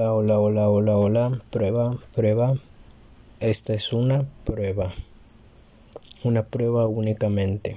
Hola, hola, hola, hola, hola. Prueba, prueba. Esta es una prueba. Una prueba únicamente.